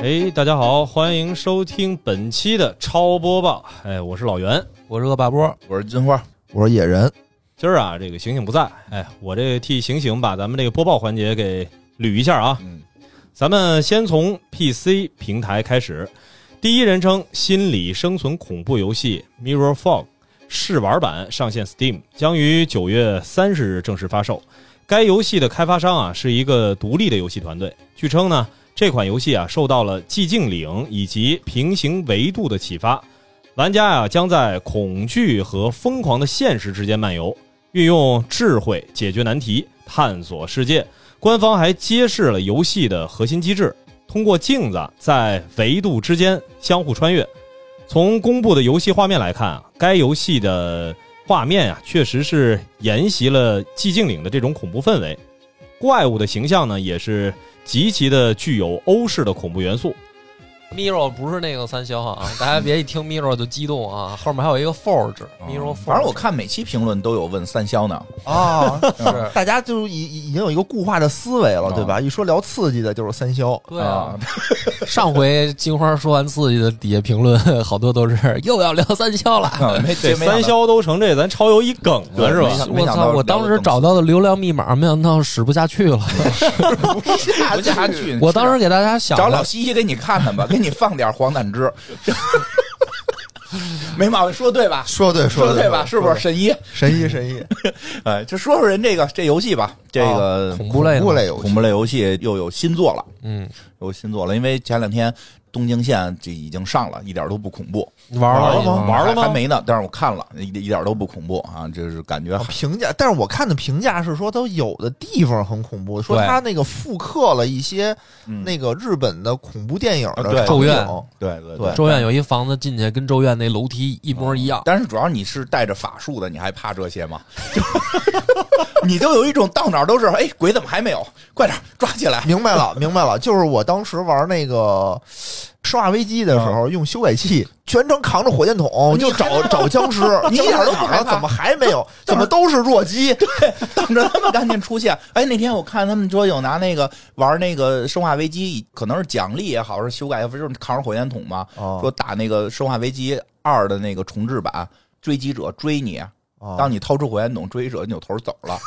哎，大家好，欢迎收听本期的超播报。哎，我是老袁，我是恶霸波，我是金花，我是野人，今儿啊，这个醒醒不在，哎，我这替醒醒把咱们这个播报环节给捋一下啊。嗯，咱们先从 PC 平台开始，第一人称心理生存恐怖游戏《Mirror Fog》试玩版上线 Steam，将于九月三十日正式发售。该游戏的开发商啊是一个独立的游戏团队，据称呢。这款游戏啊，受到了寂静岭以及平行维度的启发，玩家啊将在恐惧和疯狂的现实之间漫游，运用智慧解决难题，探索世界。官方还揭示了游戏的核心机制，通过镜子在维度之间相互穿越。从公布的游戏画面来看啊，该游戏的画面啊，确实是沿袭了寂静岭的这种恐怖氛围，怪物的形象呢也是。极其的具有欧式的恐怖元素。Miro 不是那个三消啊，大家别一听 Miro 就激动啊，后面还有一个 Forge，Miro。反正我看每期评论都有问三消呢啊，是大家就已已经有一个固化的思维了，对吧？一说聊刺激的，就是三消。对啊，上回金花说完刺激的，底下评论好多都是又要聊三消了。这三消都成这咱超游一梗了是吧？我操！我当时找到的流量密码，没想到使不下去了，使不下去。我当时给大家想找老西西给你看看吧。给你放点黄胆汁，没毛病，说对吧？说对，说对吧？是不是神医？神医，神医。哎，就说说人这个这游戏吧，这个恐怖类恐怖类游戏，恐怖类游戏又有新作了，嗯，有新作了，因为前两天。东京线就已经上了，一点都不恐怖。玩了吗？玩了吗？还没呢，但是我看了，一一点都不恐怖啊！就是感觉评价，但是我看的评价是说，都有的地方很恐怖，说他那个复刻了一些那个日本的恐怖电影的咒怨，对对对，咒怨有一房子进去跟咒怨那楼梯一模一样。但是主要你是带着法术的，你还怕这些吗？你就有一种到哪都是，哎，鬼怎么还没有？快点抓起来！明白了，明白了，就是我当时玩那个。生化危机的时候用修改器，全程扛着火箭筒就找找 僵尸，你一点都不害怕？怎么还没有？怎么都是弱鸡？对，等着他们赶紧出现。哎，那天我看他们说有拿那个玩那个生化危机，可能是奖励也好，是修改，不就是扛着火箭筒吗？说打那个生化危机二的那个重置版，追击者追你，当你掏出火箭筒，追击者扭头走了。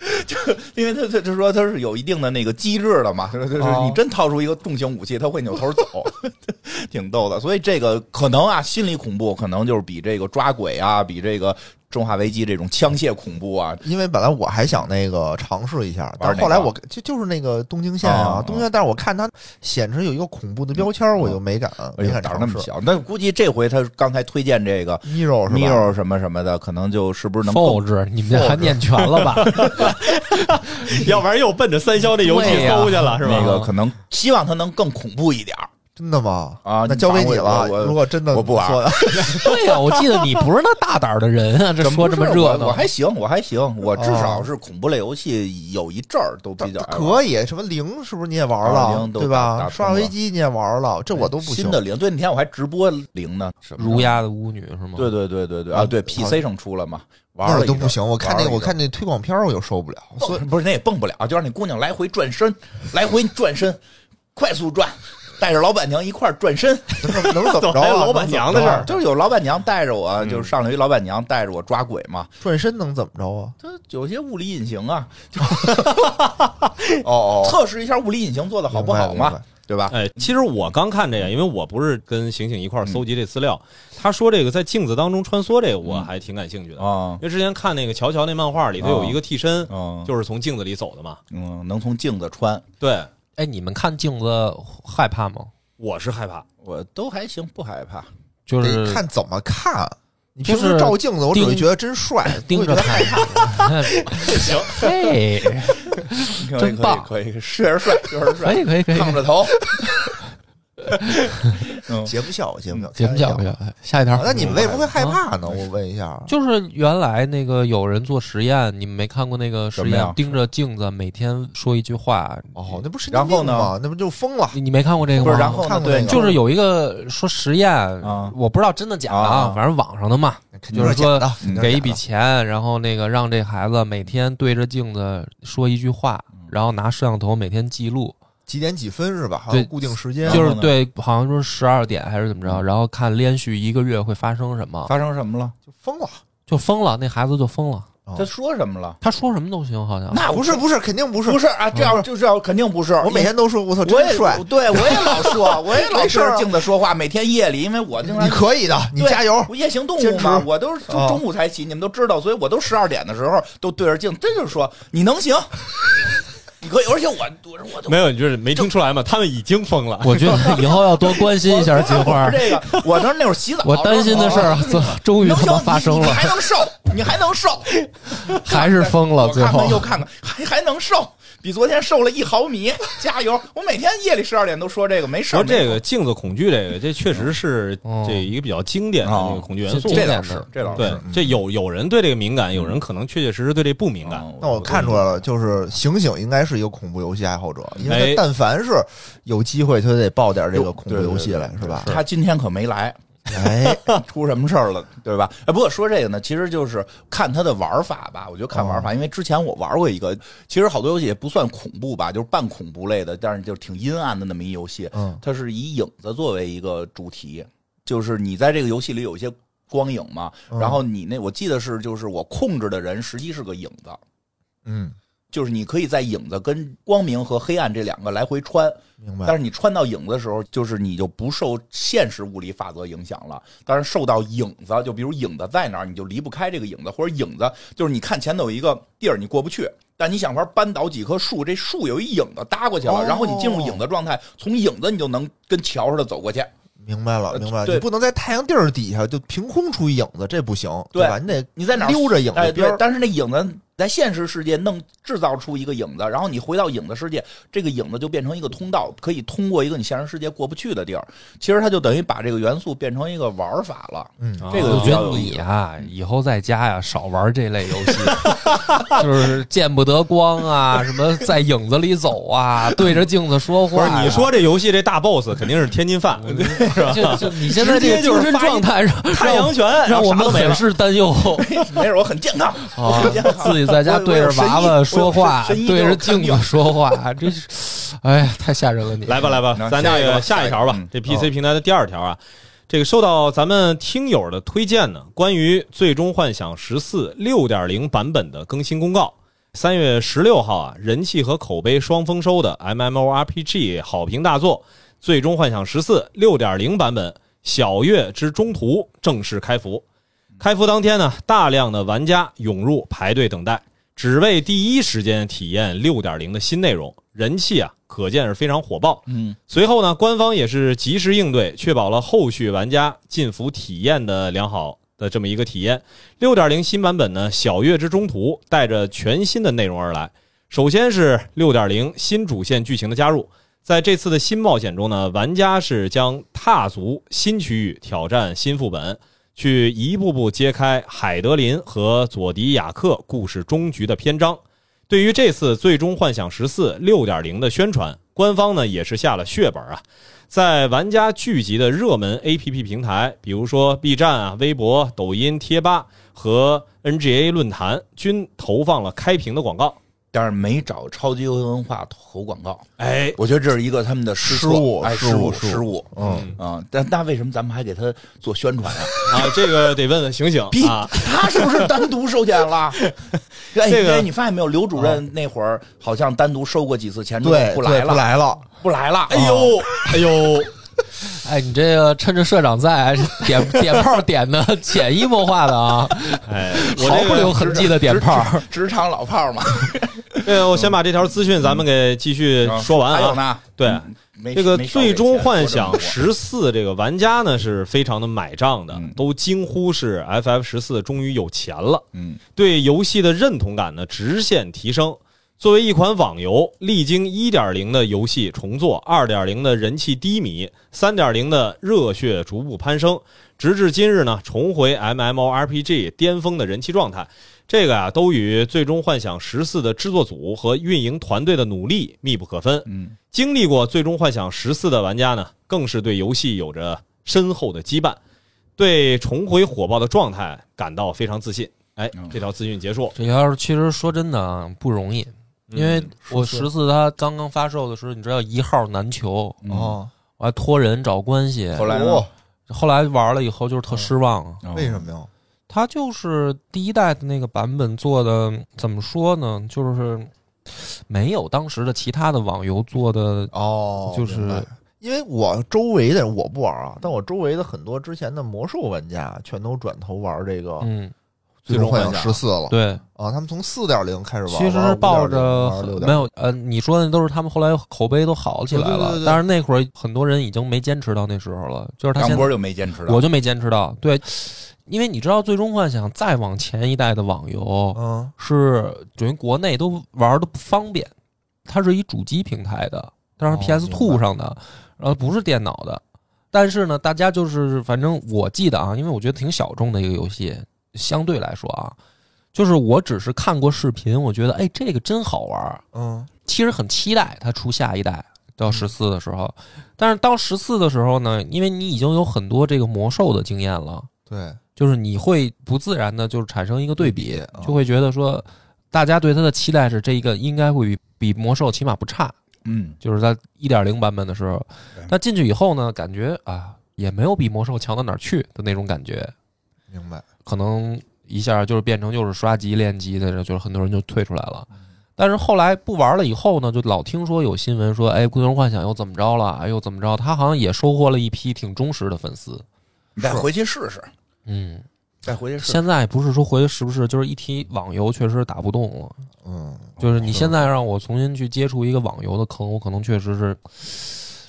就因为他他就说他是有一定的那个机制的嘛，就是你真掏出一个重型武器，他会扭头走，挺逗的。所以这个可能啊，心理恐怖可能就是比这个抓鬼啊，比这个。中化危机这种枪械恐怖啊，因为本来我还想那个尝试一下，但是后来我就就是那个东京线啊，东京线，但是我看它显示有一个恐怖的标签，我就没敢没敢胆那么小。那估计这回他刚才推荐这个 Miro Miro 什么什么的，可能就是不是能复制？你们还念全了吧？要不然又奔着三消这游戏搜去了，是吧？那个可能希望它能更恐怖一点。真的吗？啊，那交给你了。如果真的，我不玩。对呀，我记得你不是那大胆的人啊！这说这么热闹，我还行，我还行，我至少是恐怖类游戏有一阵儿都比较可以。什么零是不是你也玩了？对吧？刷飞机你也玩了，这我都不新的零。对，那天我还直播零呢。儒鸦的巫女是吗？对对对对对啊！对，PC 上出了嘛？玩了都不行。我看那我看那推广片我就受不了。所以不是那也蹦不了，就让那姑娘来回转身，来回转身，快速转。带着老板娘一块转身，能怎么着？老板娘的事儿，就是有老板娘带着我，就是上来一老板娘带着我抓鬼嘛。转身能怎么着啊？它有些物理隐形啊。哦哦，测试一下物理隐形做的好不好嘛？对吧？哎，其实我刚看这个，因为我不是跟醒醒一块儿搜集这资料。他说这个在镜子当中穿梭，这个我还挺感兴趣的啊。因为之前看那个乔乔那漫画里头有一个替身，就是从镜子里走的嘛。嗯，能从镜子穿。对。哎，你们看镜子害怕吗？我是害怕，我都还行，不害怕。就是看怎么看。你平时照镜子，我只会觉得真帅，盯着害怕。行，嘿，真棒，可以，是人帅，是人帅，可以，可以，可以，烫着头。节目效果，节目效果，节目效果，下一条。那你们为什么会害怕呢？我问一下。就是原来那个有人做实验，你们没看过那个实验？盯着镜子，每天说一句话。哦，那不是然后呢？那不就疯了？你没看过这个吗？然后？对，就是有一个说实验，我不知道真的假的啊，反正网上的嘛，就是说给一笔钱，然后那个让这孩子每天对着镜子说一句话，然后拿摄像头每天记录。几点几分是吧？有固定时间，就是对，好像说十二点还是怎么着，然后看连续一个月会发生什么，发生什么了？就疯了，就疯了，那孩子就疯了。他说什么了？他说什么都行，好像那不是不是，肯定不是，不是啊，这样就是要肯定不是。我每天都说，我操，真帅！对，我也老说，我也老是镜子说话。每天夜里，因为我经常你可以的，你加油。夜行动物嘛，我都是中午才起，你们都知道，所以我都十二点的时候都对着镜，这就是说你能行。你可以，而且我我没有，你就是没听出来嘛？他们已经疯了。我觉得以后要多关心一下金花。这个，我那那会儿洗澡，我担心的事儿终于他妈发生了。你还能瘦？你还能瘦？还是疯了？最后又看看，还还能瘦？比昨天瘦了一毫米，加油！我每天夜里十二点都说这个没事。说这个镜子恐惧，这个这确实是这一个比较经典的那个恐惧元素。这倒是，这倒是。对，这有有人对这个敏感，有人可能确确实实对这不敏感。那我看出来了，就是醒醒应该是一个恐怖游戏爱好者，因为但凡是有机会，他得报点这个恐怖游戏来，是吧？他今天可没来。哎，出什么事儿了，对吧？哎，不过说这个呢，其实就是看它的玩法吧。我觉得看玩法，因为之前我玩过一个，其实好多游戏也不算恐怖吧，就是半恐怖类的，但是就挺阴暗的那么一游戏。嗯，它是以影子作为一个主题，就是你在这个游戏里有一些光影嘛，然后你那我记得是，就是我控制的人实际是个影子。嗯。就是你可以在影子跟光明和黑暗这两个来回穿，明白？但是你穿到影子的时候，就是你就不受现实物理法则影响了。但是受到影子，就比如影子在哪儿，你就离不开这个影子，或者影子就是你看前头有一个地儿你过不去，但你想法扳倒几棵树，这树有一影子搭过去了，然后你进入影子状态，从影子你就能跟桥似的走过去。明白了，明白了。你不能在太阳地儿底下就凭空出一影子，这不行，对吧？你得你在哪溜着影子边但是那影子。在现实世界弄制造出一个影子，然后你回到影子世界，这个影子就变成一个通道，可以通过一个你现实世界过不去的地儿。其实它就等于把这个元素变成一个玩法了。嗯，这个我觉得你啊，以后在家呀少玩这类游戏，就是见不得光啊，什么在影子里走啊，对着镜子说话。不是你说这游戏这大 boss 肯定是天津饭，是吧？就就你现在这个精神状态上，太阳拳让我们很是担忧。没事，我很健康，很健康，自己。在家对着娃娃说话，对着镜子说话，这是，哎呀，太吓人了！你来吧，来吧，咱这个下一条吧。这 PC 平台的第二条啊，这个受到咱们听友的推荐呢，关于《最终幻想十四》六点零版本的更新公告。三月十六号啊，人气和口碑双丰收的 MMORPG 好评大作《最终幻想十四》六点零版本《小月之中途》正式开服。开服当天呢，大量的玩家涌入排队等待，只为第一时间体验六点零的新内容，人气啊，可见是非常火爆。嗯，随后呢，官方也是及时应对，确保了后续玩家进服体验的良好的这么一个体验。六点零新版本呢，小月之中途带着全新的内容而来。首先是六点零新主线剧情的加入，在这次的新冒险中呢，玩家是将踏足新区域，挑战新副本。去一步步揭开海德林和佐迪亚克故事终局的篇章。对于这次《最终幻想十四》六点零的宣传，官方呢也是下了血本啊，在玩家聚集的热门 APP 平台，比如说 B 站啊、微博、抖音、贴吧和 NGA 论坛，均投放了开屏的广告。但是没找超级文化投广告，哎，我觉得这是一个他们的失误，失误，失误，嗯啊，但那为什么咱们还给他做宣传啊？啊，这个得问问醒醒啊，他是不是单独收钱了？这个你发现没有？刘主任那会儿好像单独收过几次钱，对，不来了，不来了，不来了。哎呦，哎呦。哎，你这个趁着社长在，点 点炮点的潜移默化的啊！哎，毫不留痕迹的点炮，职场老炮嘛。对，我先把这条资讯咱们给继续说完啊。还有呢？对，这个《最终幻想十四》这个玩家呢是非常的买账的，都惊呼是 FF 十四终于有钱了。嗯，对游戏的认同感呢直线提升。作为一款网游，历经1.0的游戏重做，2.0的人气低迷，3.0的热血逐步攀升，直至今日呢，重回 MMORPG 巅峰的人气状态。这个啊，都与《最终幻想十四》的制作组和运营团队的努力密不可分。嗯，经历过《最终幻想十四》的玩家呢，更是对游戏有着深厚的羁绊，对重回火爆的状态感到非常自信。哎，这条资讯结束。这条其实说真的啊，不容易。因为我十四它刚刚发售的时候，你知道一号难求，嗯哦，我还托人找关系，后来后来玩了以后就是特失望为什么呀？它就是第一代的那个版本做的，怎么说呢？就是没有当时的其他的网游做的，哦，就是因为我周围的人我不玩啊，但我周围的很多之前的魔兽玩家全都转头玩这个《嗯，最终幻想想十四》了。对，啊，他们从四点零开始玩，其实玩抱着没有呃，你说的都是他们后来口碑都好起来了，对对对对但是那会儿很多人已经没坚持到那时候了，就是他现在杨波就没坚持到，我就没坚持到，对，因为你知道《最终幻想》再往前一代的网游嗯是等于国内都玩的不方便，它是一主机平台的，它是哦 PS Two 上的，然后不是电脑的。但是呢，大家就是反正我记得啊，因为我觉得挺小众的一个游戏，相对来说啊，就是我只是看过视频，我觉得哎这个真好玩儿，嗯。其实很期待它出下一代到十四的时候，但是到十四的时候呢，因为你已经有很多这个魔兽的经验了，对，就是你会不自然的就是产生一个对比就会觉得说，大家对它的期待是这一个应该会比比魔兽起码不差，嗯，就是在一点零版本的时候对，但进去以后呢，感觉啊也没有比魔兽强到哪儿去的那种感觉，明白。可能一下就是变成就是刷级练级的，就是很多人就退出来了。但是后来不玩了以后呢，就老听说有新闻说，哎，《最终幻想》又怎么着了，哎又怎么着？他好像也收获了一批挺忠实的粉丝。你再回去试试，嗯，再回去试试。现在不是说回去是不是就是一提网游确实打不动了，嗯，就是你现在让我重新去接触一个网游的坑，我可能确实是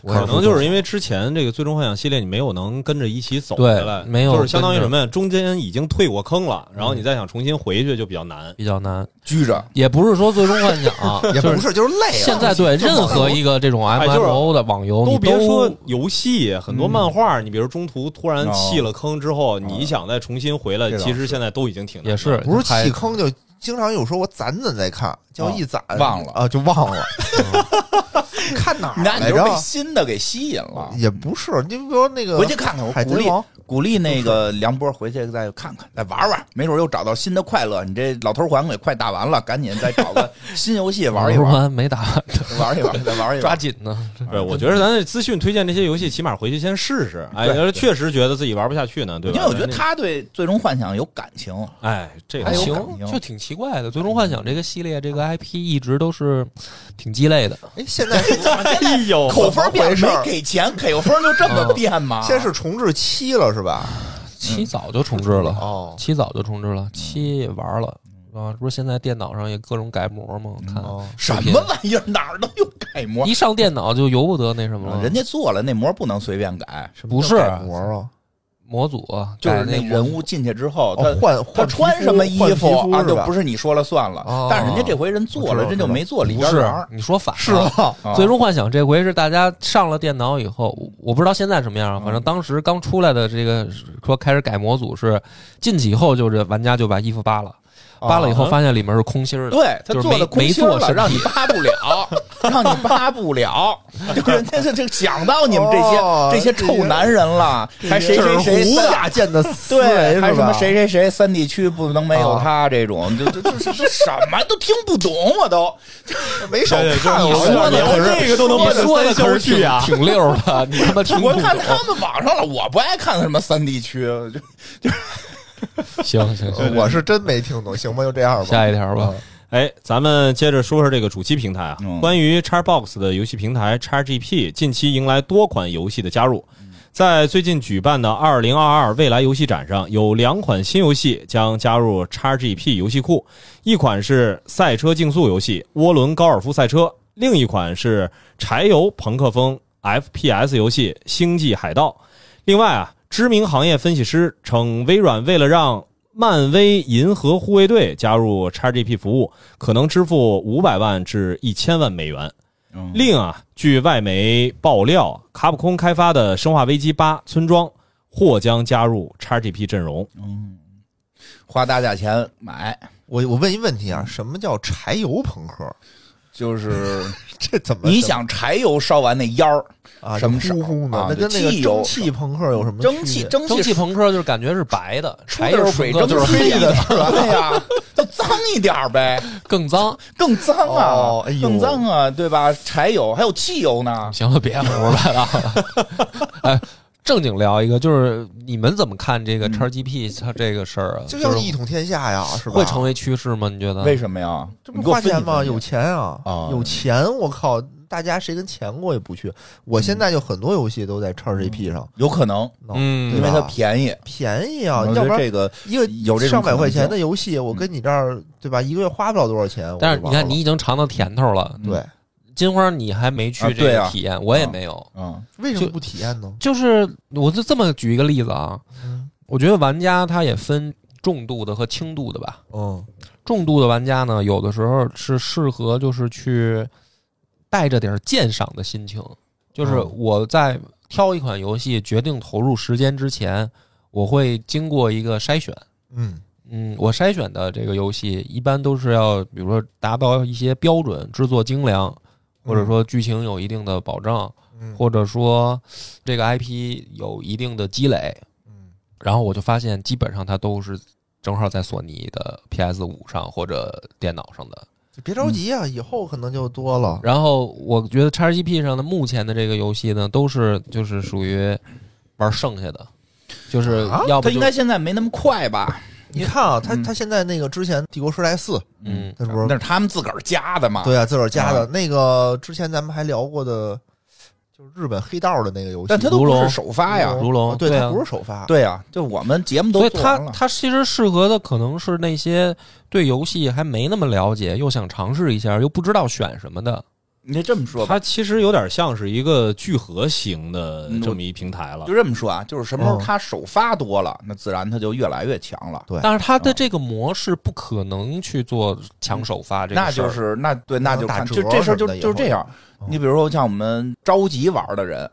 可能就是因为之前这个《最终幻想》系列你没有能跟着一起走对下来，没有就是相当于什么呀？中间已经退过坑了，然后你再想重新回去就比较难。比较难。拘着，也不是说最终幻想、啊，也不是，就是累啊。现在对任何一个这种哎就是 MMO 的网游，都你别说游戏，很多嗯漫画，你比如中途突然哦弃了坑之后，你想再重新回来，其实现在都已经挺也是不是弃坑，就经常有时候我攒攒再看，叫一攒。忘了。啊，就忘了。看哪儿来那你就是被着？新的给吸引了。也不是，你比如说那个回去看看，我鼓励王，鼓励那个梁波回去再看看，再玩玩，没准又找到新的快乐。你这老头环也快打完了，赶紧再找个新游戏玩一玩，玩没打完，玩一玩，再玩一玩抓玩。紧呢。对，我觉得咱这资讯推荐这些游戏，起码回去先试试。哎，对要是确实觉得自己玩不下去呢，对吧？因为我觉得他对《最终幻想》有感情，哎，这个行感情，就挺奇怪的。最终幻想这个系列，这个 IP 一直都是挺鸡肋的。哎，现在是哎呦，口分变没给钱，口分就这么变吗？现在是重置七了是吧？七早就重置了，哦七早就重置了，七也玩了啊。不是现在电脑上也各种改模吗？看哦，什么玩意儿，哪儿都有改模。一上电脑就由不得那什么了。人家做了那模不能随便改，不是改模啊，模组啊就是那那人物进去之后，他哦换他穿什么衣服啊，就不是你说了算了哦。但是人家这回人做了，人就没做里边玩儿。你说反了是吧？啊最终幻想这回是大家上了电脑以后，我我不知道现在什么样啊，反正当时刚出来的这个说开始改模组是进去以后，就是玩家就把衣服扒了，扒了以后发现里面是空心儿的。对他做的空没心儿了，让你扒不了，让你扒不了。就人家这这想到你们这些哦这些臭男人了，还谁谁谁胡三大健的 思维对，还什么？谁谁谁三地区不能没有啊他这种，这这这这这什么都听不懂，我都。没少看，我你说的这个都能说的三可是挺修去啊！挺溜的，你他妈听。我看他们网上了，我不爱看什么三地区，就就 行行行，我是真没听懂，行吧，就这样吧。下一条吧。哎，咱们接着说说这个主机平台啊。嗯关于 Xbox 的游戏平台 XGP，近期迎来多款游戏的加入。在最近举办的2022未来游戏展上，有两款新游戏将加入 XGP 游戏库，一款是赛车竞速游戏《涡轮高尔夫赛车》，另一款是柴油朋克风 FPS 游戏《星际海盗》。另外啊，知名行业分析师称，微软为了让漫威银河护卫队加入 XGP 服务，可能支付五百万至一千万美元。另啊，据外媒爆料，卡普空开发的《生化危机八：村庄》或将加入 XGP 阵容。花大价钱买。我我问一问题啊，什么叫柴油朋克？就是 这怎么你想柴油烧完那烟儿，啊？什么烧呼呼的啊，那跟那个汽油蒸汽朋克有什么蒸汽蒸汽蒸汽朋克就是感觉是白的，柴油水蒸朋克就是黑气的，是吧？对呀，就脏一点儿呗，更脏。更脏啊哦更脏啊，对吧？柴油还有汽油呢，行了，别胡说八道了。哎，正经聊一个，就是你们怎么看这个嗯 XGP 它这个事儿啊？就就是像一统天下呀，是吧？会成为趋势吗？你觉得？为什么呀？这不花钱吗？有钱啊啊，有钱！我靠，大家谁跟钱过意不去？我现在就很多游戏都在 XGP 上有可能，嗯，因为它便宜。便宜啊！要不然这个一个有上百块钱的游戏，我跟你这儿对吧？一个月花不了多少钱。但是你看，你已经尝到甜头了。嗯对，金花，你还没去这个体验，我也没有。嗯就为什么不体验呢？就是我就这么举一个例子啊，嗯我觉得玩家他也分重度的和轻度的吧。嗯重度的玩家呢，有的时候是适合就是去带着点鉴赏的心情，就是嗯我在挑一款游戏决定投入时间之前，我会经过一个筛选。嗯嗯，我筛选的这个游戏一般都是要，比如说达到一些标准，制作精良，或者说剧情有一定的保障，嗯或者说这个 IP 有一定的积累，嗯然后我就发现基本上它都是正好在索尼的 PS 五上或者电脑上的。别着急啊，以后可能就多了。然后我觉得 XGP 上的目前的这个游戏呢，都是就是属于玩剩下的，就是啊要不就它应该现在没那么快吧？你看啊，他嗯他现在那个之前《帝国时代四》，嗯那不是那是他们自个儿加的嘛？对啊，自个儿加的啊那个，之前咱们还聊过的，就是日本黑道的那个游戏，但它都不是首发呀。如龙对，它不是首发，对啊，就我们节目都所以它。它其实适合的可能是那些对游戏还没那么了解，又想尝试一下，又不知道选什么的。你就这么说吧，它其实有点像是一个聚合型的嗯这么一平台了就。这么说啊，就是什么时候嗯它首发多了，那自然它就越来越强了。对但是它的这个模式不可能去做抢首发这个那事儿就是那对，那就看打折就这事儿就就是这样。你比如说像我们着急玩的人，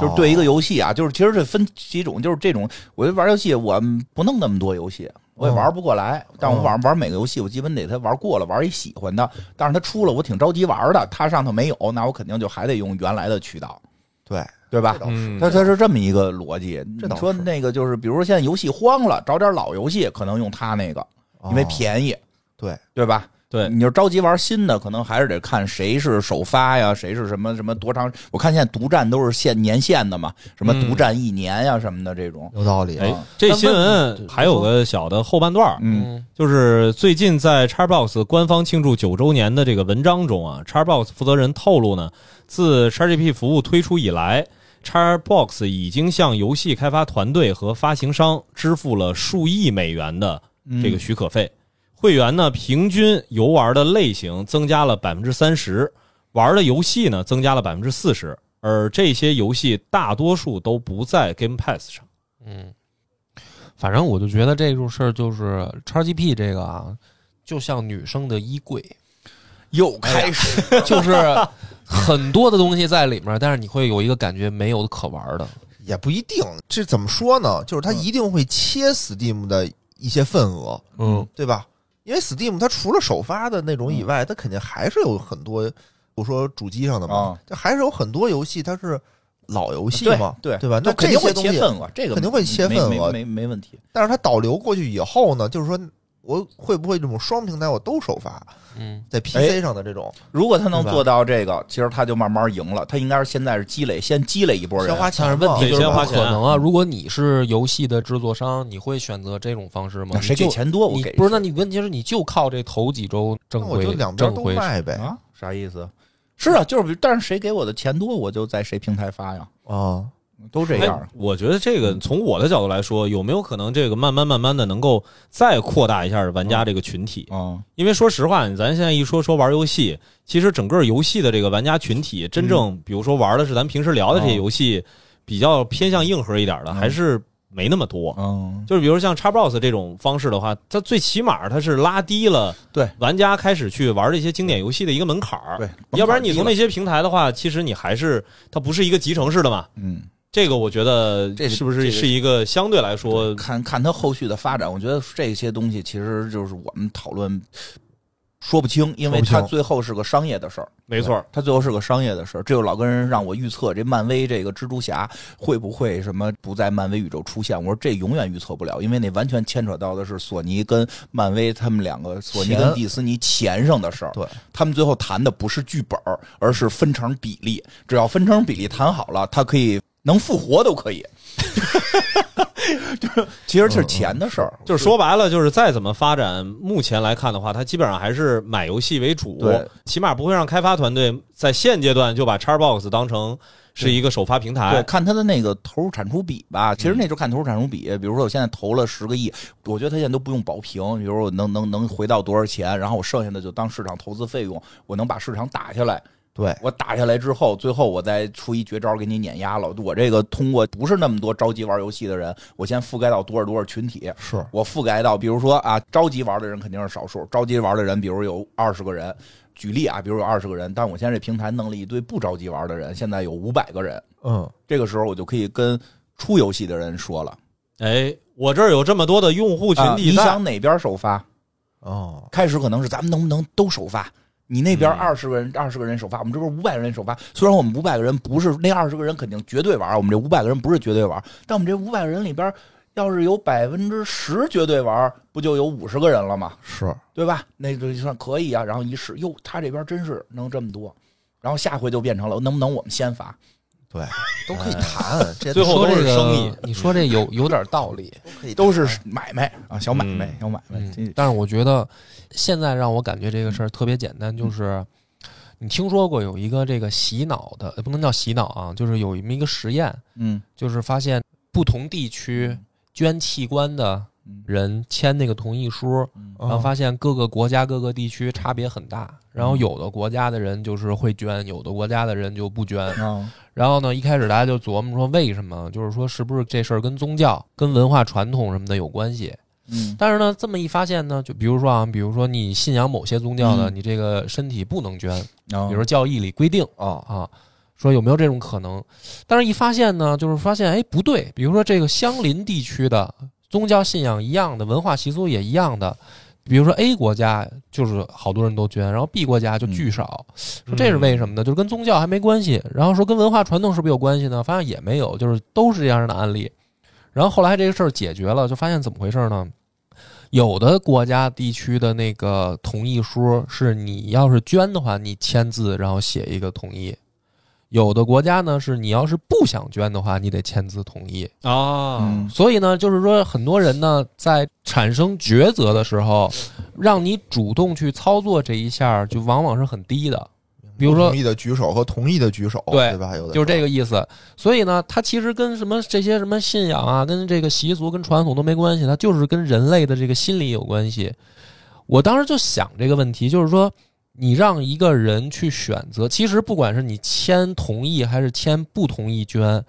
就是对一个游戏啊，就是其实这分几种，就是这种，我就玩游戏，我不弄那么多游戏，我也玩不过来。但我玩玩每个游戏，我基本得他玩过了，玩一喜欢的。但是他出了，我挺着急玩的，他上头没有，那我肯定就还得用原来的渠道，对，对吧他他是这么一个逻辑。你说那个就是，比如说现在游戏荒了，找点老游戏，可能用他那个，因为哦便宜，对，对吧？对你就着急玩新的，可能还是得看谁是首发呀，谁是什么什么多长。我看现在独占都是限年限的嘛，什么独占一年呀、什么的这种。有道理。哎啊，这新闻还有个小的后半段儿，嗯，嗯就是最近在 Xbox 官方庆祝九周年的这个文章中啊，Xbox 负责人透露呢，自 XGP 服务推出以来，Xbox 已经向游戏开发团队和发行商支付了数亿美元的嗯这个许可费。会员呢，平均游玩的类型增加了百分之三十，玩的游戏呢增加了百分之四十，而这些游戏大多数都不在 Game Pass 上。嗯，反正我就觉得这种事儿就是 XGP 这个啊，就像女生的衣柜，又开始，就是很多的东西在里面，但是你会有一个感觉没有可玩的。也不一定，这怎么说呢？就是它一定会切 Steam 的一些份额，嗯，对吧？因为 Steam 它除了首发的那种以外，它肯定还是有很多，我说主机上的嘛就，还是有很多游戏它是老游戏嘛，对对吧？那肯定会切份额，这个肯定会切份额没没问题。但是它导流过去以后呢，就是说我会不会这种双平台我都首发，嗯，在 PC 上的这种如果他能做到这个，其实他就慢慢赢了。他应该是现在是积累，先积累一波人先。花钱但，是问题就是不得先花钱可能啊！如果你是游戏的制作商，你会选择这种方式吗？谁给钱多，我给不是？那你问题是你就靠这头几周正那我规就两边都正规卖呗啊？啥意思？是啊，就是，但是谁给我的钱多，我就在谁平台发呀，啊，都这样哎。我觉得这个从我的角度来说，有没有可能这个慢慢慢慢的能够再扩大一下玩家这个群体？嗯，因为说实话，咱现在一说说玩游戏，其实整个游戏的这个玩家群体，真正比如说玩的是咱平时聊的这些游戏，比较偏向硬核一点的，嗯还是没那么多。嗯，就是比如像 Xbox 这种方式的话，它最起码它是拉低了对玩家开始去玩这些经典游戏的一个门槛儿。对，要不然你从那那，些平台的话，其实你还是它不是一个集成式的嘛。嗯，这个我觉得这是不是是一个相对来说，看看它后续的发展，我觉得这些东西其实就是我们讨论说不清，因为它最后是个商业的事儿。没错，它最后是个商业的事儿，这就老跟人让我预测这漫威这个蜘蛛侠会不会什么不在漫威宇宙出现。我说这永远预测不了，因为那完全牵扯到的是索尼跟漫威他们两个，索尼跟钱迪士尼钱上的事儿。对，他们最后谈的不是剧本儿，而是分成比例。只要分成比例谈好了，它可以能复活都可以。就是其实是钱的事儿，就是说白了，就是再怎么发展，目前来看的话，它基本上还是买游戏为主，对，起码不会让开发团队在现阶段就把 Xbox 当成是一个首发平对，台。看它的那个投入产出比吧。其实那时候看投入产出比，比如说我现在投了十个亿，我觉得它现在都不用保平，比如说我能能能回到多少钱，然后我剩下的就当市场投资费用，我能把市场打下来。对，我打下来之后，最后我再出一绝招给你碾压了。我这个通过不是那么多着急玩游戏的人，我先覆盖到多少多少群体。是我覆盖到，比如说啊，着急玩的人肯定是少数，着急玩的人，比如有二十个人，举例啊，比如有二十个人，但我现在这平台弄了一堆不着急玩的人，现在有五百个人，嗯，这个时候我就可以跟出游戏的人说了，哎，我这儿有这么多的用户群啊你，想哪边首发？哦，开始可能是咱们能不能都首发？你那边嗯二十个人，二十个人首发，我们这边五百个人首发。虽然我们五百个人不是那二十个人肯定绝对玩，我们这五百个人不是绝对玩，但我们这五百个人里边，要是有百分之十绝对玩，不就有五十个人了吗？是对吧？那就算可以啊。然后一试，哟，他这边真是能这么多。然后下回就变成了能不能我们先发？对，都可以谈，这最后都是生意你说这有有点道理，都可以，都是买卖啊，小买卖，嗯小买卖。嗯，但是我觉得现在让我感觉这个事儿特别简单，就是你听说过有一个这个洗脑的，呃不能叫洗脑啊，就是有这么一个实验，嗯。就是发现不同地区捐器官的嗯。人签那个同意书，嗯。然后发现各个国家各个地区差别很大，然后有的国家的人就是会捐，有的国家的人就不捐。啊然后呢，一开始大家就琢磨说为什么，就是说是不是这事儿跟宗教、跟文化传统什么的有关系？嗯但是呢，这么一发现呢，就比如说啊，比如说你信仰某些宗教的，嗯你这个身体不能捐，啊比如说教义里规定啊，啊，说有没有这种可能？但是一发现呢，就是发现哎不对，比如说这个相邻地区的宗教信仰一样的，文化习俗也一样的。比如说 A 国家就是好多人都捐，然后 B 国家就巨少，说这是为什么呢？就是跟宗教还没关系，然后说跟文化传统是不是有关系呢？发现也没有，就是都是这样的案例。然后后来这个事儿解决了，就发现怎么回事呢？有的国家地区的那个同意书是你要是捐的话，你签字然后写一个同意；有的国家呢是你要是不想捐的话，你得签字同意。啊，嗯所以呢，就是说很多人呢在产生抉择的时候，让你主动去操作这一下，就往往是很低的。比如说同意的举手和同意的举手，对对吧？有的就是这个，个意思。所以呢，它其实跟什么这些什么信仰啊，跟这个习俗、跟传统都没关系，它就是跟人类的这个心理有关系。我当时就想这个问题，就是说，你让一个人去选择，其实不管是你签同意还是签不同意捐，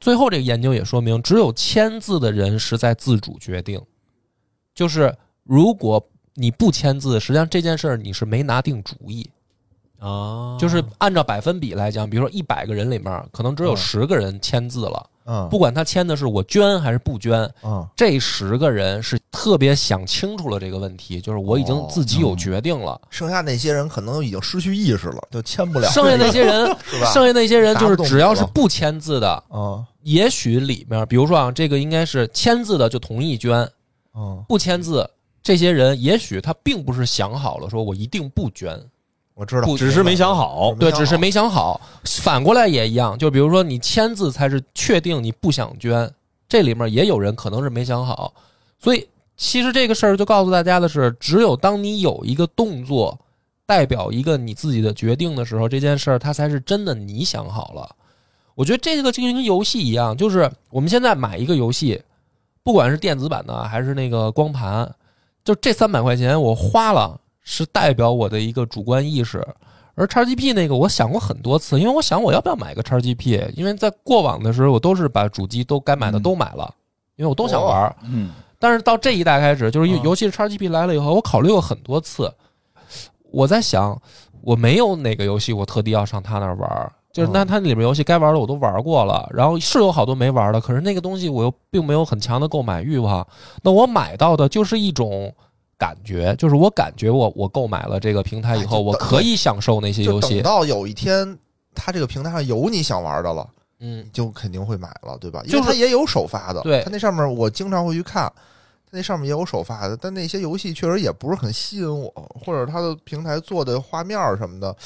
最后这个研究也说明，只有签字的人是在自主决定。就是如果你不签字，实际上这件事儿你是没拿定主意。啊，就是按照百分比来讲，比如说一百个人里面，可能只有嗯十个人签字了，嗯，不管他签的是我捐还是不捐，嗯，这十个人是特别想清楚了这个问题，就是我已经哦自己有决定了。剩下那些人可能已经失去意识了，就签不了。剩下那些人，是吧？剩下那些人就是只要是不签字的，嗯也许里面，比如说啊，这个应该是签字的就同意捐，嗯，不签字这些人也许他并不是想好了说我一定不捐，我知道，只是没想好。对，只是没想好。反过来也一样，就比如说你签字才是确定你不想捐，这里面也有人可能是没想好。所以其实这个事儿就告诉大家的是，只有当你有一个动作代表一个你自己的决定的时候，这件事儿它才是真的你想好了。我觉得这个就跟游戏一样，就是我们现在买一个游戏，不管是电子版的还是那个光盘，就这三百块钱我花了，是代表我的一个主观意识。而 XGP 那个，我想过很多次，因为我想我要不要买个 XGP，因为在过往的时候，我都是把主机都该买的嗯都买了，因为我都想玩但是到这一代开始，就是嗯尤其是 XGP 来了以后，我考虑过很多次，我在想，我没有哪个游戏我特地要上他那儿玩儿，就是那嗯它里面游戏该玩的我都玩过了，然后是有好多没玩的，可是那个东西我又并没有很强的购买欲望，那我买到的就是一种感觉，就是我感觉我我购买了这个平台以后，哎我可以享受那些游戏就等。到有一天，它这个平台上有你想玩的了，嗯，就肯定会买了，对吧？因为它也有首发的，对它那上面我经常会去看，它那上面也有首发的，但那些游戏确实也不是很吸引我，或者它的平台做的画面什么的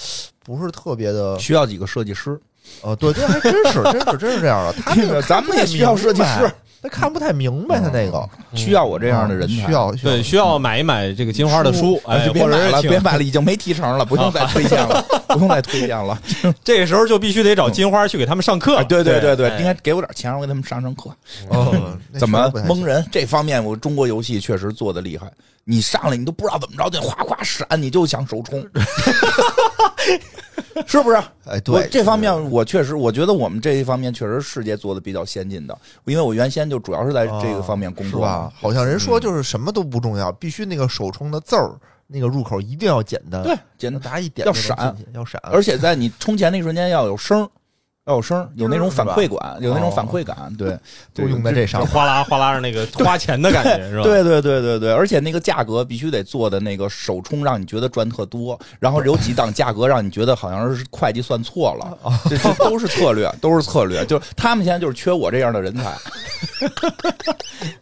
不是特别的，需要几个设计师，呃，对，这还真是，真是，真是这样的。他那个咱们也需要设计师，他看不太明白他那个，嗯需要我这样的人才需要对，需要买一买这个金花的书，哎，就别买了，别买了，已经没提成了，不用再推荐了，不用再推荐了。这个时候就必须得找金花去给他们上课。啊对对对对，哎应该给我点钱，让我给他们上上课。嗯，怎么蒙人？这方面我中国游戏确实做的厉害。你上来你都不知道怎么着，就哗哗闪，你就想手冲，是不是？哎，我对，这方面我确实，我觉得我们这一方面确实世界做的比较先进的，因为我原先就主要是在这个方面工作是吧？好像人说就是什么都不重要，必须那个手冲的字儿，那个入口一定要简单，对，简单，大家一点要闪，要闪，而且在你充钱那瞬间要有声儿，要有声，有那种反馈感，有那种反馈感，对，都用在这上就。哗啦哗啦的那个花钱的感觉 是吧？对对对对对，而且那个价格必须得做的那个首充，让你觉得赚特多，然后有几档价格让你觉得好像是会计算错了，这这都是策略，都是策略，就是他们现在就是缺我这样的人才。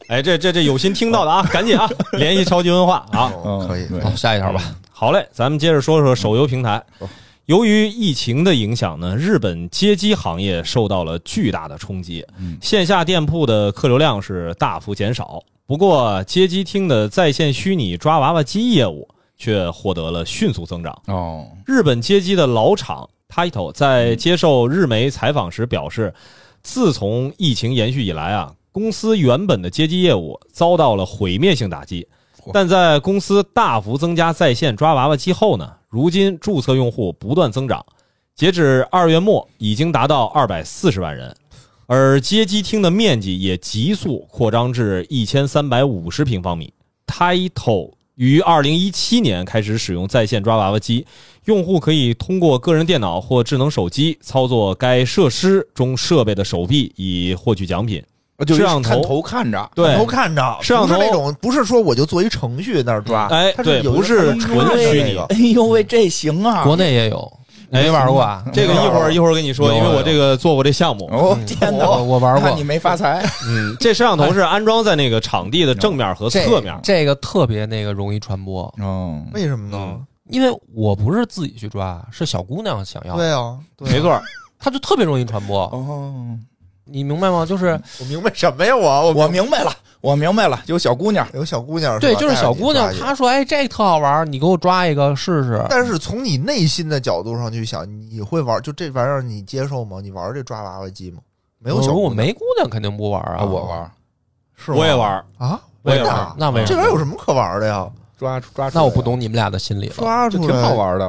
哎，这这这有心听到的啊，赶紧啊，联系超级文化啊。哦可以，下一条吧。好嘞，咱们接着说说手游平台。由于疫情的影响呢，日本街机行业受到了巨大的冲击，嗯线下店铺的客流量是大幅减少。不过，街机厅的在线虚拟抓娃娃机业务却获得了迅速增长。哦，日本街机的老厂 Taito 在接受日媒采访时表示，自从疫情延续以来啊，公司原本的街机业务遭到了毁灭性打击。但在公司大幅增加在线抓娃娃机后呢，如今注册用户不断增长，截止二月末已经达到二百四十万人，而街机厅的面积也急速扩张至一千三百五十平方米。Title 于二零一七年开始使用在线抓娃娃机，用户可以通过个人电脑或智能手机操作该设施中设备的手臂，以获取奖品。就摄像头看头看着，对都看着，摄像头是那种，不是说我就做一程序那儿抓，哎对不是纯虚拟那个哎呦喂，这行啊！国内也有，哎没玩过啊？这个一会儿一会儿跟你说，因为我这个做过这项目。哦天哪，我我玩过你。没发财，嗯，这摄像头是安装在那个场地的正面和侧面。这个特别那个容易传播，嗯，为什么呢嗯？因为我不是自己去抓，是小姑娘想要，对啊，对啊没，错，它就特别容易传播，哦，你明白吗？就是我明白什么呀？我我明白了，我明白了，有小姑娘，有小姑娘，对，就是小姑娘她说：“哎，这特好玩，你给我抓一个试试。但是从你内心的角度上去想，你会玩就这玩意儿，你接受吗？你玩这抓娃娃机吗？没有小如果姑娘没姑娘肯定不玩啊，我玩是吗我也玩。啊，我也玩那为什么这玩意儿有什么可玩的呀？抓抓，那我不，懂你们俩的心理了。抓出来挺好玩的，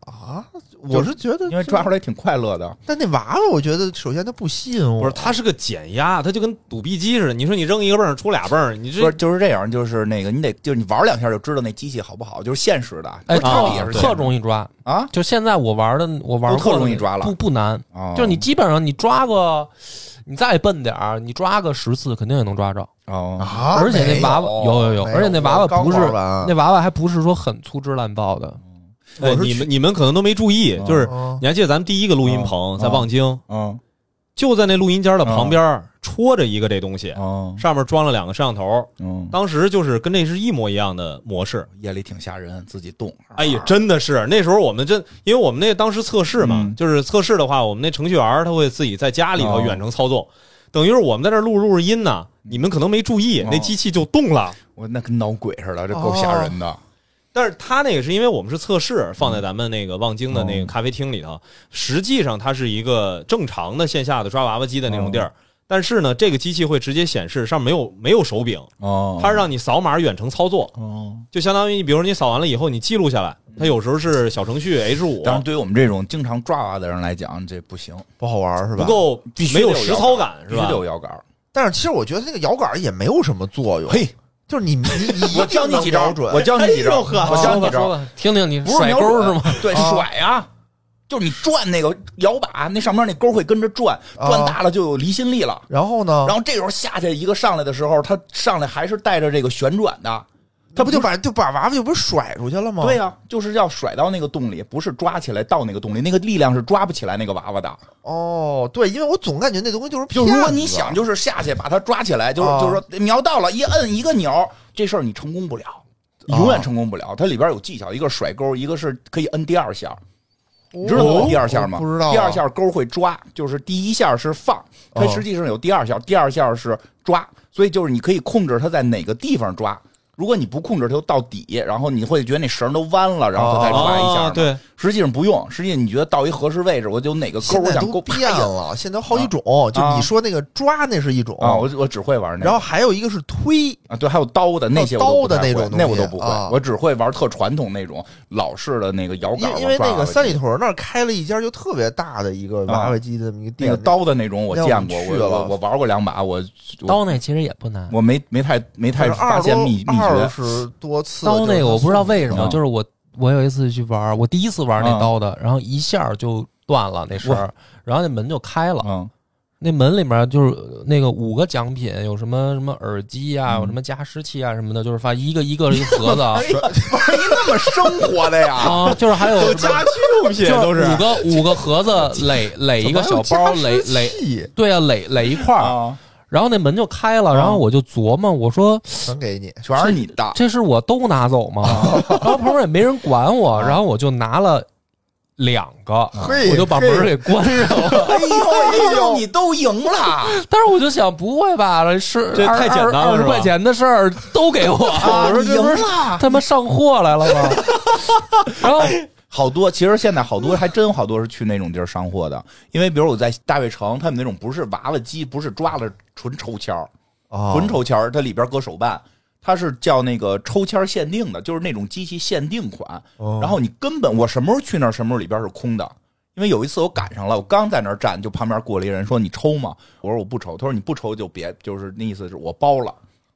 啊！我是觉得，因为抓出来挺快乐的。但那娃娃，我觉得首先它不吸引我，不是，它是个减压，它就跟赌币机似的。你说你扔一个泵儿出俩泵儿，你不是，这就是这样，就是那个你得，就是你玩两下就知道那机器好不好，就是现实的。哎，不是它也是特特容易抓。啊就现在我玩的，我玩都特容易抓了不不难，啊，就是你基本上你抓个，你再笨点儿，你抓个十次肯定也能抓着。哦啊，而且那娃娃有有有而且那娃娃不是那娃娃还不是说很粗制滥造的，哎你们你们可能都没注意，嗯就是嗯你还记得咱们第一个录音棚在望京，嗯就在那录音间的旁边戳着一个这东西，哦。上面装了两个摄像头，嗯，当时就是跟那是一模一样的模式。夜里挺吓人，自己动。哎呀，真的是那时候我们真，因为我们那当时测试嘛，嗯。就是测试的话，我们那程序员他会自己在家里头哦。远程操作，等于是我们在这录录着音呢，你们可能没注意，哦。那机器就动了。我那跟闹鬼似的，这够吓人的。但是它那个是因为我们是测试，放在咱们那个望京的那个哦咖啡厅里头，实际上它是一个正常的线下的抓娃娃机的那种地儿。但是呢，这个机器会直接显示上面没有没有手柄，哦它是让你扫码远程操作，哦。就相当于你比如说你扫完了以后你记录下来，它有时候是小程序 H 五，但是对于我们这种经常抓娃的人来讲，这不行，不好玩是吧？不够必须没有实操感是吧必须得？有摇杆。但是其实我觉得那个摇杆也没有什么作用，嘿，就是你你你 我教你几招，准，我教你几招，我教你几招。听听你不是甩钩是吗？？对，啊甩啊，就是你转那个摇把，那上面那钩会跟着转，啊转大了就有离心力了。然后呢，然后这时候下去一个上来的时候，它上来还是带着这个旋转的，他不就把就把娃娃就不是甩出去了吗？对呀、就是要甩到那个洞里，不是抓起来到那个洞里，那个力量是抓不起来那个娃娃的。哦，对，因为我总感觉那东西就是就如果你想就是下去把它抓起来，就是、啊就是说瞄到了，一摁一个钮，这事儿你成功不了，永远成功不了。它里边有技巧，一个甩钩，一个是可以摁第二下。你知道第二下吗？我不知道啊第二下钩会抓，就是第一下是放，它哦实际上有第二下，第二下是抓，所以就是你可以控制它在哪个地方抓。如果你不控制，它就到底，然后你会觉得那绳都弯了，然后它再抓一下对，实际上不用，实际上你觉得到一合适位置，我就哪个钩现在都我想勾变了，现在好几种，就啊你说那个抓那是一种。啊，我我只会玩那个。然后还有一个是推，啊，对，还有刀的那些刀的那种那我都不会啊，我只会玩特传统那种老式的那个摇杆因。为那个三里屯那儿开了一家就特别大的一个娃娃机的这么一个店，那个刀的那种我见过，我去了。我我玩过两把，我我刀那其实也不难。我没没太没太发现秘秘二诀。十多次刀那个我不知道为什么，嗯就是我我有一次去玩，我第一次玩那嗯刀的，然后一下就断了那绳，然后那门就开了，嗯，那门里面就是那个五个奖品，有什么什么耳机啊，嗯。有什么加湿器啊什么的，就是发一个一个一个盒子 玩一那么生活的呀？啊，就是还有 家居用品就都是。五个五个盒子垒垒一个小包垒垒，对啊垒垒一块儿，啊，然后那门就开了，啊然后我就琢磨，我说全给你，全是你的。这是我都拿走吗？然后旁边也没人管我，然后我就拿了两个，我就把门给关上了。哎呦 哎呦，你都赢了！但是我就想，不会吧？是这太简单了二十块钱的事儿都给我，我说赢了。他妈上货来了吗？然后好多，其实现在好多还真有好多是去那种地儿上货的，因为比如我在大悦城，他们那种不是娃娃机，不是抓了纯抽签儿，啊纯抽签儿，它里边搁手办，它是叫那个抽签儿限定的，就是那种机器限定款。哦然后你根本我什么时候去那儿，什么时候里边是空的。因为有一次我赶上了，我刚在那儿站，就旁边过来一人说：“你抽吗？”我说：“我不抽。”他说：“你不抽就别，就是那意思是我包了，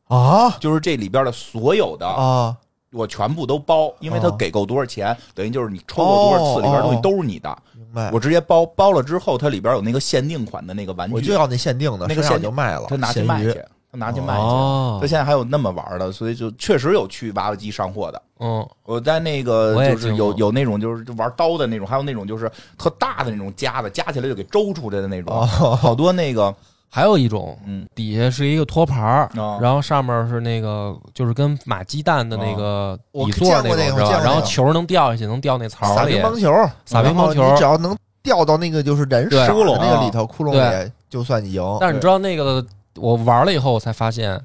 啊就是这里边的所有的啊我全部都包，因为他哦给够多少钱，等于就是你抽过多少次，哦里边东西都是你的。明白。我直接包包了之后，它里边有那个限定款的那个玩具，我就要那限定的，那个身上限定就卖了，他拿去卖去，他拿去卖去。哦他，现在还有那么玩的，所以就确实有去娃娃机上货的。嗯，我在那个就是有有那种就是玩刀的那种，还有那种就是特大的那种夹子，夹起来就给周出来的那种，哦好多那个还有一种，嗯。底下是一个托盘儿，哦然后上面是那个就是跟马鸡蛋的那个底座那个种，知道吧？我见过那个然后球能掉下去，能掉那槽里。撒乒。乓球，撒乒乓球你只要能掉到那个就是人窟窿那个里头窟窿对。里，就算你赢。但是你知道那个我玩了以后，我才发现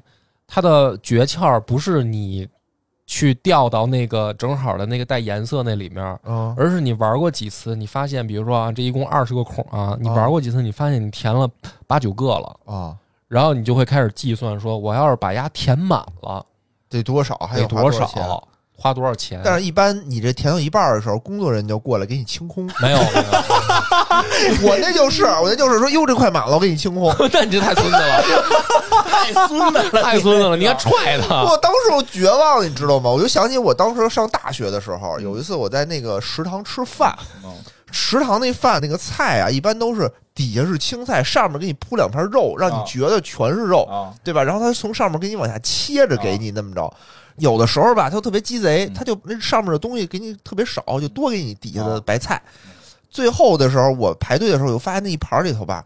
它的诀窍不是你去掉到那个正好的那个带颜色那里面，嗯，而是你玩过几次，你发现，比如说啊，这一共二十个孔啊，你玩过几次，你发现你填了八九个了，啊，然后你就会开始计算说，我要是把牙填满了，得多少？还有得多少？少，花多少钱？但是，一般你这填到一半的时候，工作人员就过来给你清空。没有，没 我那就是，我那就是说，哟，这快满了，我给你清空。那你这太孙子了，太孙子了，太孙子了，你还踹他，我当时我绝望了，你知道吗？我就想起我当时上大学的时候，有一次我在那个食堂吃饭，嗯食堂那饭那个菜啊，一般都是底下是青菜，上面给你铺两片肉，让你啊觉得全是肉，啊，对吧？然后他从上面给你往下切着给你那么着。有的时候吧，他就特别鸡贼，嗯他就那上面的东西给你特别少，就多给你底下的啊白菜。最后的时候，我排队的时候，我发现那一盘里头吧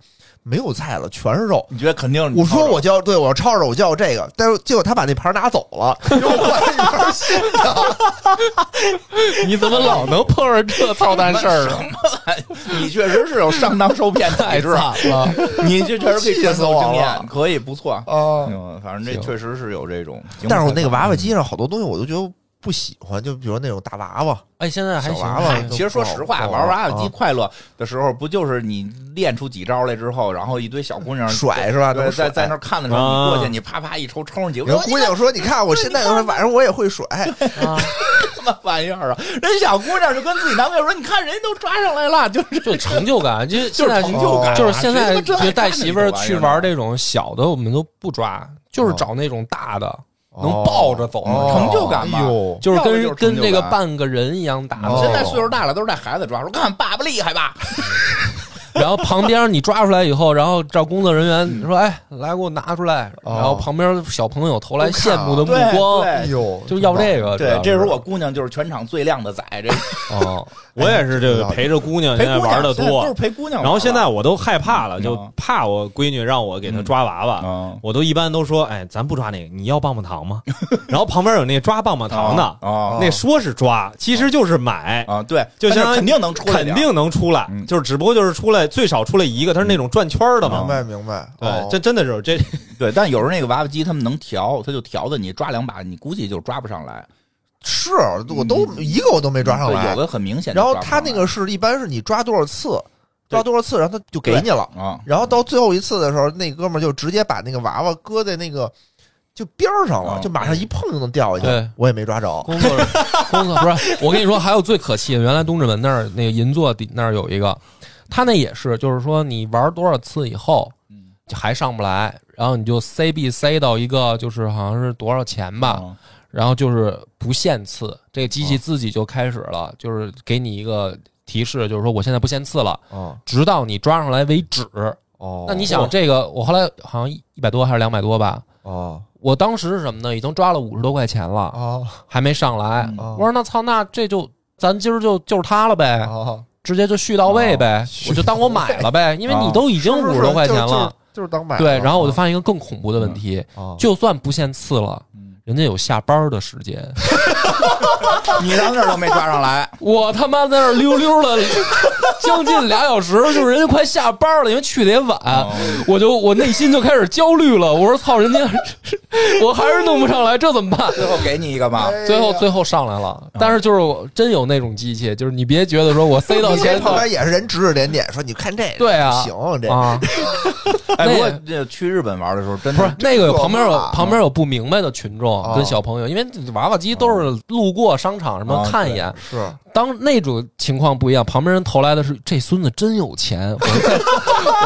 没有菜了，全是肉。你觉得肯定是你我说我叫对我要抄着我叫这个，但是结果他把那盘拿走了，给我换了一盘新的。你怎么老能碰上这操蛋事儿啊？你确实是有上当受骗体太质，啊惨了，你这确实可以传授经验，可以不错。啊！嗯，反正这确实是有这种。但是我那个娃娃机上好多东西我都觉得不喜欢，就比如那种大娃娃，哎，现在还行，小娃娃嗨，其实说实话，玩娃娃机啊快乐的时候，不就是你练出几招来之后，然后一堆小姑娘甩是吧？对，在在那儿看的时候，啊你过去，你啪啪一抽，抽上几个，人姑娘说：“你看我现在晚上我也会甩。啊，什么玩意儿啊？人小姑娘就跟自己男朋友说：“你看人家都抓上来了，就是。就成就感，就就是成就感啊，就是现在就带媳妇儿去玩这这种小的，我们都不抓，就是找那种大的，能哦抱着走吗？成就感就是跟跟那个半个人一样大现在岁数大了都是带孩子抓，说看爸爸厉害吧，然后旁边你抓出来以后，然后找工作人员说：“哎，来给我拿出来。”哦然后旁边小朋友投来羡慕的目光，哎呦，就要这个。对，这时候我姑娘就是全场最靓的仔，这哦，我也是这个陪着姑娘，陪现在玩的多就是。陪姑娘玩。然后现在我都害怕了，嗯就怕我闺女让我给她抓娃娃。嗯，我都一般都说，哎，咱不抓那个，你要棒棒糖吗？然后旁边有那抓棒棒糖的，啊那说是抓，其实就是买，啊，对，就相当于肯定能出来，肯定能出来，嗯就是只不过就是出来最少出来一个，它是那种转圈儿的嘛明。白明白，对哦，这真的是这 对，但有时候那个娃娃机他们能调，他就调的你抓两把，你估计就抓不上来，是我都一个我都没抓上来有。的很明显然后。他那个是一般是你抓多少次，抓多少次，然后他就给你了。啊，然后到最后一次的时候，那哥们儿就直接把那个娃娃搁在那个就边儿上了，哦就马上一碰就能掉下去。对我也没抓着。工作 工作不是，我跟你说，还有最可气的，原来东直门那儿那个银座底那儿有一个，他那也是，就是说你玩多少次以后，还上不来，然后你就 C B C 到一个就是好像是多少钱吧，嗯。然后就是不限次，这个机器自己就开始了，就是给你一个提示，就是说我现在不限次了，哦直到你抓上来为止。哦，那你想这个，我后来好像一百多还是两百多吧，哦。我当时是什么呢？已经抓了五十多块钱了，哦。还没上来。我说那操，那这就咱今儿就就是他了呗，哦，直接就续到位呗，我就当我 买了呗，因为你都已经五十多块钱就是了。就是当买了。对，然后我就发现一个更恐怖的问题，哦就算不限次了，嗯人家有下班的时间，你到那儿都没抓上来，我他妈在那儿溜溜了 将近俩小时，就是人家快下班了，因为去的也晚，哦我就我内心就开始焦虑了。我说操，人家我还是弄不上来，这怎么办？最后给你一个吧。最后最后上来了，但是就是我真有那种机器，就是你别觉得说我塞到前旁边也是人指指点点说，你看这个对啊行这啊，哎，那不过这去日本玩的时候，真的不是那个有旁边有旁边有不明白的群众哦。跟小朋友，因为娃娃机都是路过商场什么哦看一眼，是。当那种情况不一样，旁边人投来的是这孙子真有钱，我在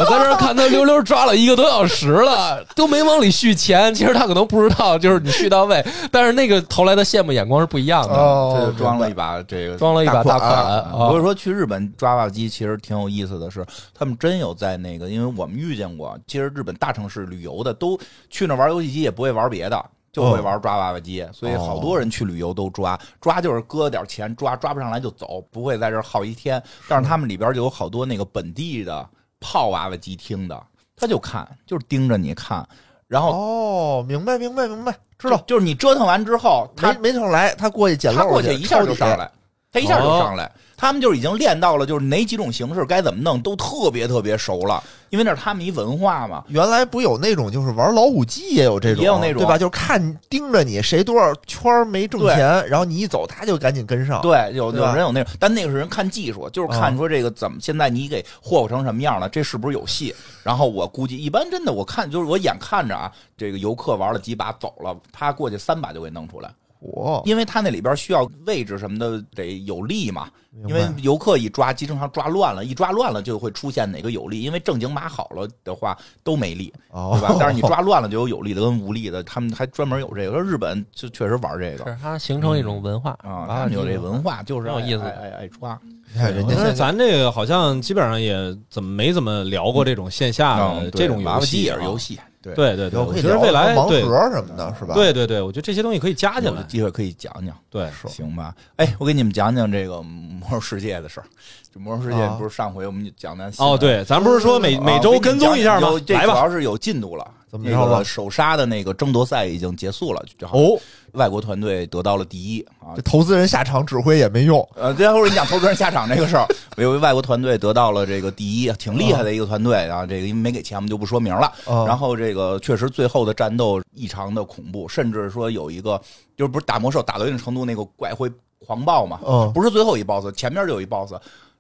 我在这看他溜溜抓了一个多小时了，都没往里续钱。其实他可能不知道，就是你续到位，但是那个投来的羡慕眼光是不一样的。哦。这就装了一把这个装了一把大大款款不啊是说去日本抓娃娃机，其实挺有意思的是，他们真有在那个，因为我们遇见过，其实日本大城市旅游的都去那玩游戏机，也不会玩别的。就会玩抓娃娃机，所以好多人去旅游都抓，抓就是搁点钱抓，抓不上来就走，不会在这儿耗一天。但是他们里边就有好多那个本地的泡娃娃机厅的，他就看，就是盯着你看，然后哦，明白明白明白，知道。就是你折腾完之后，他没没上来，他过去捡漏他过去一下就上来，他一下就哦上来。他们就是已经练到了，就是哪几种形式该怎么弄都特别特别熟了，因为那是他们一文化嘛。原来不有那种，就是玩老虎机也有这种，也有那种对吧？就是看盯着你谁多少圈没挣钱，然后你一走，他就赶紧跟上。对，有有人有那种，但那个是人看技术，就是看说这个怎么现在你给霍霍成什么样了，这是不是有戏？然后我估计一般真的，我看就是我眼看着啊，这个游客玩了几把走了，他过去三把就给弄出来，嚯，因为他那里边需要位置什么的得有力嘛。因为游客一抓机，正常抓乱了，一抓乱了就会出现哪个有力，因为正经码好了的话都没力，哦对吧？但是你抓乱了就有有力的跟无力的，他们还专门有这个。说日本就确实玩这个是它形成一种文化啊，他们有这文化，就是挺有意思爱爱抓。你看人家但是咱这个好像基本上也怎么没怎么聊过这种线下的嗯，这种对娃娃机也是游戏啊游戏，对，对对我觉得未来盲对盒什么的，是吧？，对对对，我觉得这些东西可以加进来。有机会可以讲讲，对，行吧？哎，我给你们讲讲这个魔兽世界的事儿。这魔兽世界啊不是上回我们讲的哦，对，咱不是说每啊每周跟踪一下吗？这来吧，主要是有进度了。那怎么着了个首杀的那个争夺赛已经结束了，然后哦，外国团队得到了第一啊这。投资人下场指挥也没用。呃，待会儿你讲投资人下场这个事儿，有一外国团队得到了这个第一，挺厉害的一个团队啊。这个因为没给钱，我们就不说名了。啊然后这个确实最后的战斗异常的恐怖，甚至说有一个就是不是打魔兽打到一定程度，那个怪会狂暴嘛？嗯不是最后一 boss，前面就有一 boss，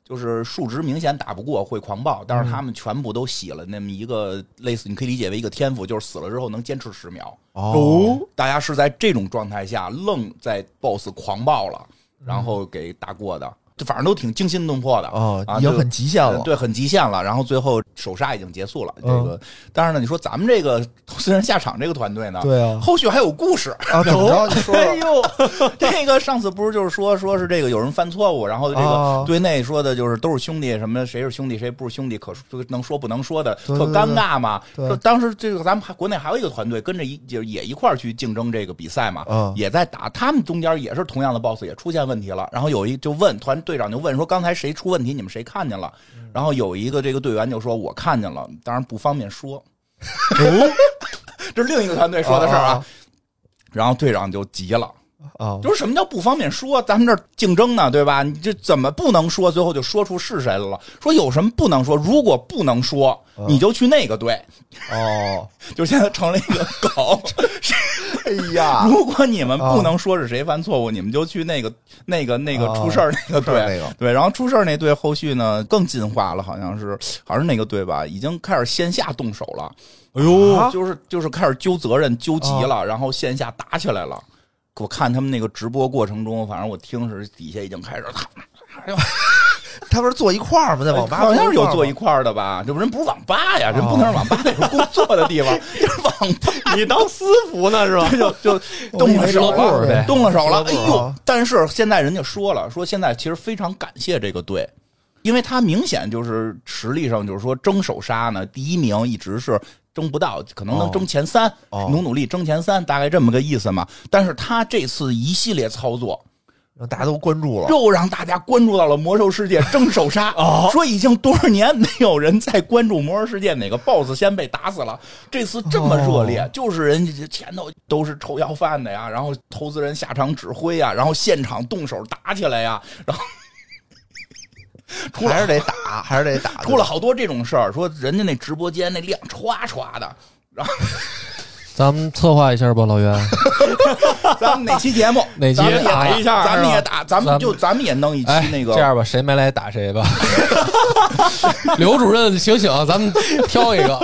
就是数值明显打不过会狂暴，但是他们全部都洗了那么一个类似，你可以理解为一个天赋，就是死了之后能坚持十秒。哦，大家是在这种状态下愣在 boss 狂暴了，然后给打过的。就反正都挺惊心动魄的。哦啊，就已经很极限了。对，很极限了。然后最后首杀已经结束了。这嗯个，当然呢，你说咱们这个投资人下场这个团队呢，对啊，后续还有故事。啊，怎么着？你说哎说呦，这个上次不是就是说说是这个有人犯错误，然后这个啊队内说的就是都是兄弟，什么谁是兄弟谁不是兄弟，可说能说不能说的，特尴尬嘛。说当时这个咱们还国内还有一个团队跟着一就也一块儿去竞争这个比赛嘛，嗯也在打，他们中间也是同样的 BOSS 也出现问题了，然后有一就问团队长就问说刚才谁出问题，你们谁看见了？嗯然后有一个这个队员就说我看见了，当然不方便说。这是另一个团队说的事儿啊。然后队长就急了，啊，就是什么叫不方便说？咱们这儿竞争呢，对吧？你这怎么不能说？最后就说出是谁来了。说有什么不能说？如果不能说，你就去那个队。哦，就现在成了一个梗。哎呀，如果你们不能说是谁犯错误，你们就去那个那个那个啊出事儿那个队。那个对，然后出事儿那队后续呢更进化了，好像是好像是那个队吧，已经开始线下动手了。哎呦，啊就是就是开始揪责任、揪急了，然后线下打起来了。我看他们那个直播过程中，反正我听是底下已经开始，他不是坐一块儿吗？在网吧好像是有坐一一块儿的吧？这不人不是网吧呀，人不能是网吧那种工作的地方，就是网吧。你当私服呢是吧？就就动了手了，呗动了手了。哎呦！但是现在人家说了，说现在其实非常感谢这个队，因为他明显就是实力上就是说争首杀呢，第一名一直是争不到，可能能争前三，哦努努力争前三，大概这么个意思嘛。但是他这次一系列操作，让大家都关注了。又让大家关注到了魔兽世界争首杀。说已经多少年没有人再关注魔兽世界哪个 BOSS 先被打死了，这次这么热烈，就是人家前头都是臭要饭的呀，然后投资人下场指挥呀，然后现场动手打起来呀，然后。还是得打，还是得打。出了好多这种事儿，说人家那直播间那量歘歘的，然后咱们策划一下吧，老袁。咱们哪期节目哪期打一下咱们也打，咱们就咱们也弄一期哎，那个这样吧，谁没来打谁吧。刘主任，醒醒，咱们挑一个。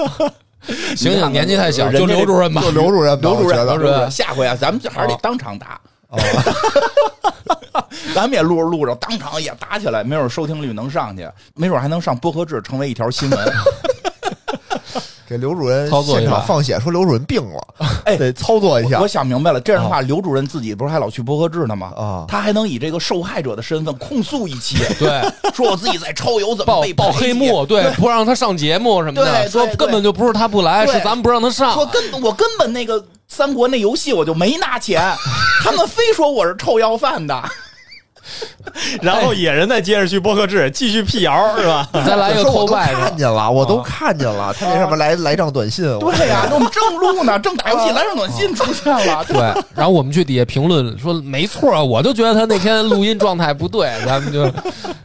醒醒，年纪太小，就刘主任吧就。刘主任，刘主任，刘主任，下回啊，咱们还是得哦当场打。咱们也录着录着，当场也打起来，没准收听率能上去，没准还能上播客制，成为一条新闻。给刘主任操作一把现场放血，说刘主任病了，哎得操作一下。我想明白了，这样的话，刘主任自己不是还老去播客制呢吗？啊。他还能以这个受害者的身份控诉一期，对，说我自己在超油怎么被爆黑幕，对，不让他上节目什么的，说根本就不是他不来，是咱们不让他上。说根我根本那个三国那游戏我就没拿钱，他们非说我是臭要饭的。然后野人再接着去播客制继续辟谣是吧？你再来一个说我都偷拜看见了，我都看见了，他那上面来来张短信，对呀、那我们正录呢，正打游戏，来张短信出现了。对，然后我们去底下评论说没错啊，我就觉得他那天录音状态不对，咱们就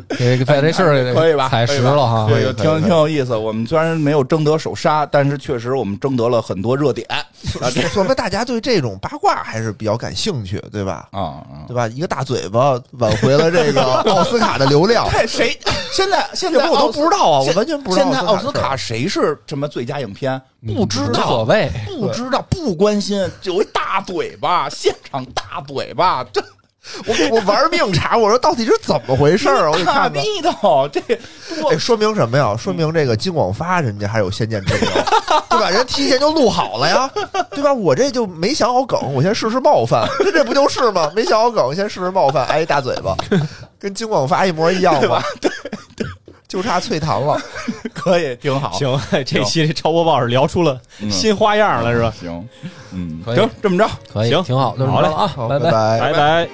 给给把这事儿可以吧？踩实了哈。对，挺挺有意思。我们虽然没有争得首杀，但是确实我们争得了很多热点啊这说明大家对这种八卦还是比较感兴趣，对吧？啊啊！对吧？一个大嘴巴挽回了这个 奥斯卡的流量，看谁 现在现在我都不知道啊，我完全不知道现在奥斯卡谁是什么最佳影片？不知无所，谓，不知道，不关心。有一大嘴巴，现场大嘴巴，这 我我玩命查，我说到底是怎么回事儿啊？我给大看看。逼头，这 哎，说明什么呀？说明这个金广发人家还有先见之明，对吧？人提前就录好了呀，对吧？我这就没想好梗，我先试试冒犯，这这不就是吗？没想好梗，先试试冒犯，挨一大嘴巴，跟金广发一模一样吧。对对，就差脆糖了。可以挺好。行，这期超播报是聊出了嗯新花样了是吧？行，嗯，可以行，这么着。可以，行挺好，好嘞着啊，好，拜拜。拜拜。